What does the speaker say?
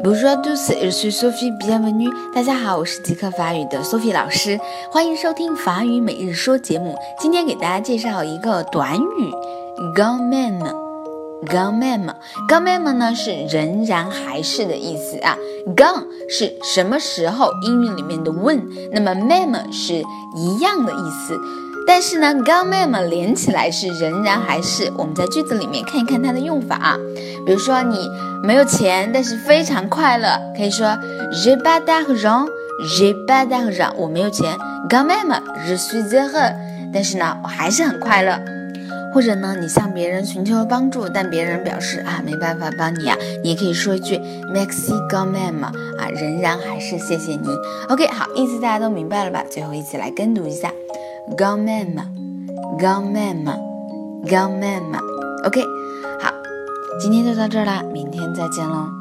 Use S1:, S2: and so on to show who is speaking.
S1: Bonjour à tous, je suis Sophie, bienvenue. 大家好，我是即刻法语的 Sophie 老师，欢迎收听法语每日说节目。今天给大家介绍一个短语，quand même。quand même，quand même 呢是仍然还是的意思啊。quand 是什么时候？英语里面的 when，那么 même 是一样的意思。但是呢，quand même 连起来是仍然还是。我们在句子里面看一看它的用法啊。比如说你没有钱，但是非常快乐，可以说 j'ai pas d'argent，j'ai pas d'argent，我没有钱，quand même je suis z h e 但是呢，我还是很快乐。或者呢，你向别人寻求帮助，但别人表示啊没办法帮你啊，你也可以说一句 merci quand même 啊，仍然还是谢谢你。OK，好，意思大家都明白了吧？最后一起来跟读一下 quand même，quand même，quand même。OK，好，今天就到这儿啦，明天再见喽。